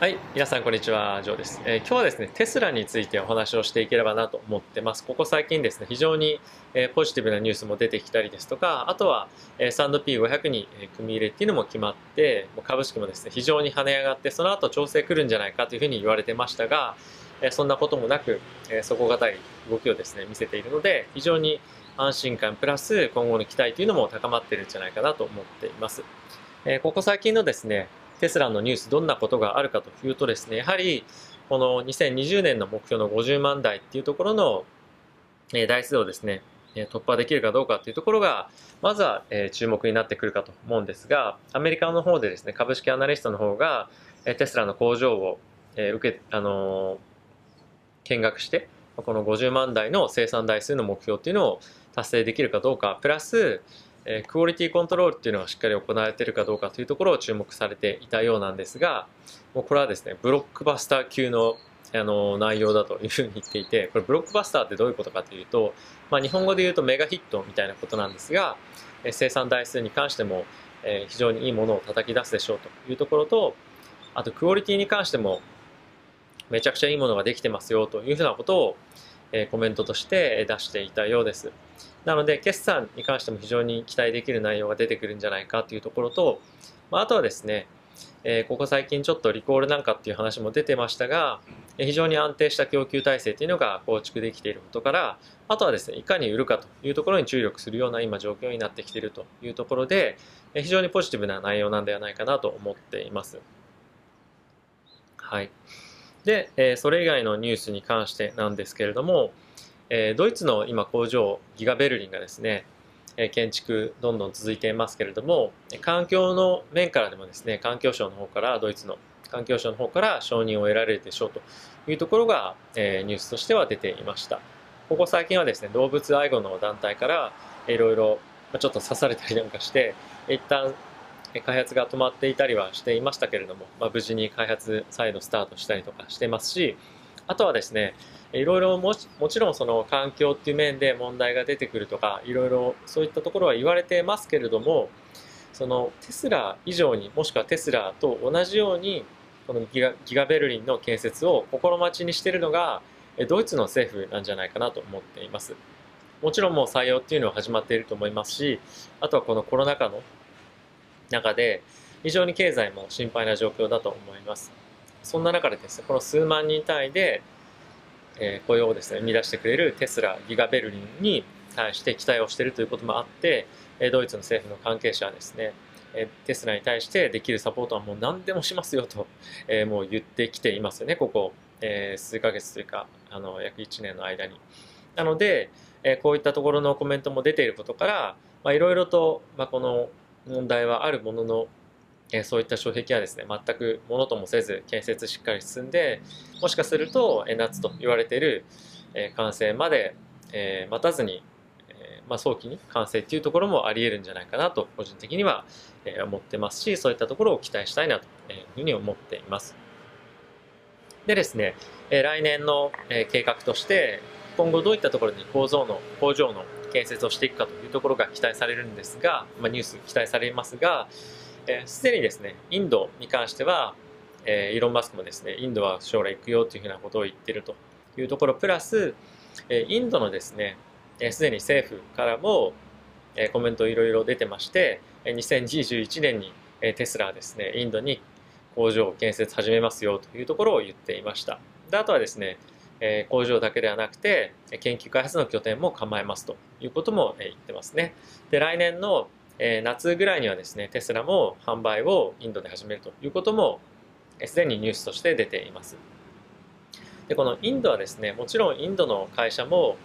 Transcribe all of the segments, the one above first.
はい、皆さんこんにちは、ジョーです、えー、今日はですね、テスラについてお話をしていければなと思ってます。ここ最近ですね、非常に、えー、ポジティブなニュースも出てきたりですとか、あとは、えー、S&P500 に、え組み入れっていうのも決まって、もう株式もですね、非常に跳ね上がって、その後調整来るんじゃないかというふうに言われてましたが、えそんなこともなく、え底堅い動きをですね、見せているので、非常に安心感プラス今後の期待というのも高まってるんじゃないかなと思っています。えここ最近のですね、テスラのニュースどんなことがあるかというとですね、やはりこの2020年の目標の50万台っていうところの台数をですね、突破できるかどうかっていうところが、まずは注目になってくるかと思うんですが、アメリカの方でですね、株式アナリストの方がテスラの工場を受け、あの見学して、この50万台の生産台数の目標っていうのを達成できるかどうか、プラス、えクオリティコントロールっていうのがしっかり行われているかどうかというところを注目されていたようなんですが、もうこれはですね、ブロックバスター級のあの内容だというふうに言っていて、これブロックバスターってどういうことかというと、まあ、日本語で言うとメガヒットみたいなことなんですが、え生産台数に関しても、え非常にいいものを叩き出すでしょうというところと、あとクオリティに関してもめちゃくちゃいいものができてますよというふうなことを、えコメントとして出していたようです。なので、決算に関しても非常に期待できる内容が出てくるんじゃないかというところと、まあ、とはですね、え、ここ最近ちょっとリコールなんかっていう話も出てましたが、非常に安定した供給体制というのが構築できていることから、あとはですね、いかに売るかというところに注力するような今状況になってきているというところで、非常にポジティブな内容なんではないかなと思っています。はい。で、えそれ以外のニュースに関してなんですけれども、えドイツの今工場ギガベルリンがですね、え建築どんどん続いていますけれども環境の面からでもですね環境省の方からドイツの環境省の方から承認を得られるでしょうというところが、えニュースとしては出ていました。ここ最近はですね動物愛護の団体からいろいろちょっと刺されたりなんかして一旦開発が止まっていたりはしていましたけれども、まあ、無事に開発再度スタートしたりとかしてますしあとはですねいろいろももちろんその環境っていう面で問題が出てくるとかいろいろそういったところは言われてますけれどもそのテスラ以上にもしくはテスラと同じようにこのギガギガベルリンの建設を心待ちにしているのがドイツの政府なんじゃないかなと思っています。もちろんもう採用っていうのは始まっていると思いますしあとはこのコロナ禍の中で非常に経済も心配な状況だと思います。そんな中でですね、この数万人単位でえ雇用をですね、生み出してくれるテスラ、ギガベルリンに対して期待をしているということもあって、ドイツの政府の関係者はですね、テスラに対してできるサポートはもう何でもしますよと、えもう言ってきていますよね、ここ、え数ヶ月というか、あの、約1年の間に。なので、えこういったところのコメントも出ていることから、まあ、いろいろと、まあ、この問題はあるものの、えそういった障壁はですね、全くものともせず、建設しっかり進んで、もしかすると、え夏と言われている、え完成まで、え待たずに、えまあ、早期に完成っていうところもあり得るんじゃないかなと、個人的には、え思ってますし、そういったところを期待したいなというふうに思っています。でですね、え来年の、え計画として、今後どういったところに構造の、工場の建設をしていくかというところが期待されるんですが、まあ、ニュース期待されますが、す、で、にですね、インドに関しては、えー、イーロン・マスクもですね、インドは将来行くよというふうなことを言ってるというところ、プラス、えー、インドのですね、す、えー、で、に政府からも、えー、コメントいろいろ出てまして、2021年に、えー、テスラはですね、インドに工場を建設始めますよというところを言っていました。であとはですね、え、工場だけではなくて、研究開発の拠点も構えますということも、言ってますね。で、来年の、夏ぐらいにはですね、テスラも販売をインドで始めるということも、す、で、にニュースとして出ています。で、このインドはですね、もちろんインドの会社も、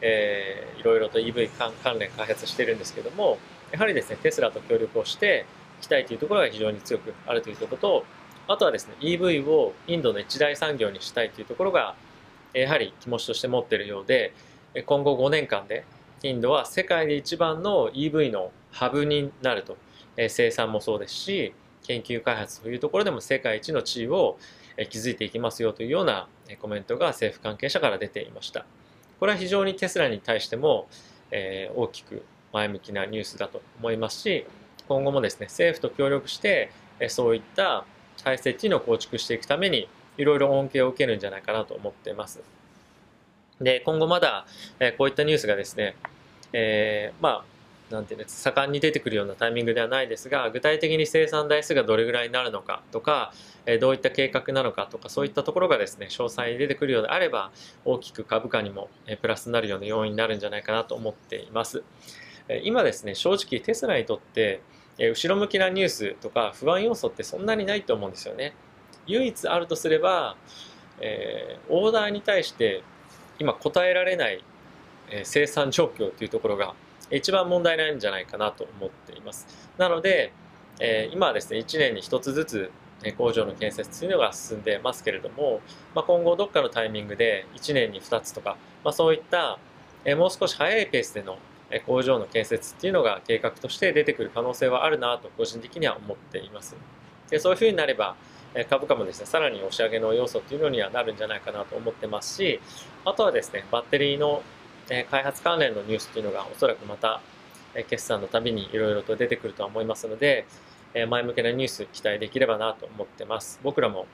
えー、いろいろと EV 関連開発してるんですけども、やはりですね、テスラと協力をしていきたいというところが非常に強くあるということと、あとはですね、EV をインドの一大産業にしたいというところが、やはり気持ちとして持っているようで、今後5年間でインドは世界で一番の EV のハブになると、え生産もそうですし研究開発というところでも世界一の地位を築いていきますよというようなコメントが政府関係者から出ていました。これは非常にテスラに対しても、え大きく前向きなニュースだと思いますし今後もですね政府と協力してそういった体制っていうのを構築していくためにいろいろ恩恵を受けるんじゃないかなと思っています。で、今後まだ、え、こういったニュースがですね、えー、まあ、なんていうんです盛んに出てくるようなタイミングではないですが具体的に生産台数がどれぐらいになるのかとか、えどういった計画なのかとかそういったところがですね詳細に出てくるようであれば大きく株価にも、えプラスになるような要因になるんじゃないかなと思っています。え今ですね正直テスラにとってえ後ろ向きなニュースとか不安要素ってそんなにないと思うんですよね。唯一あるとすれば、えー、オーダーに対して今答えられない、えー、生産状況というところが一番問題ないんじゃないかなと思っています。なので、えー、今はですね、1年に1つずつ工場の建設というのが進んでますけれども、まあ、今後どっかのタイミングで1年に2つとか、まあ、そういった、えもう少し早いペースでの工場の建設っていうのが計画として出てくる可能性はあるなと個人的には思っています。でそういうふうになれば株価もですね、さらに押し上げの要素っていうのにはなるんじゃないかなと思ってますし、あとはですね、バッテリーの開発関連のニュースっていうのがおそらくまた決算のたびにいろいろと出てくるとは思いますので、前向きなニュース期待できればなと思ってます。僕らも、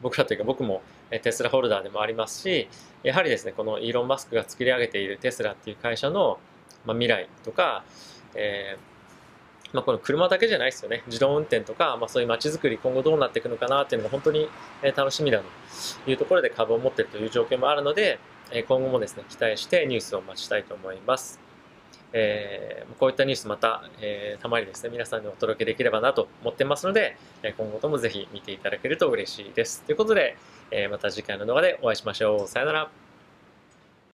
僕らというか僕もテスラホルダーでもありますし、やはりですね、このイーロン・マスクが作り上げているテスラっていう会社の、未来とか、えー、まあ、この車だけじゃないですよね。自動運転とか、まあ、そういう街づくり今後どうなっていくのかなっていうのが本当に楽しみだというところで株を持っているという状況もあるので、今後もですね、期待してニュースを待ちたいと思います。えー、こういったニュースまた、えー、たまにですね、皆さんにお届けできればなと思ってますので、今後ともぜひ見ていただけると嬉しいです。ということで、えー、また次回の動画でお会いしましょう。さよなら。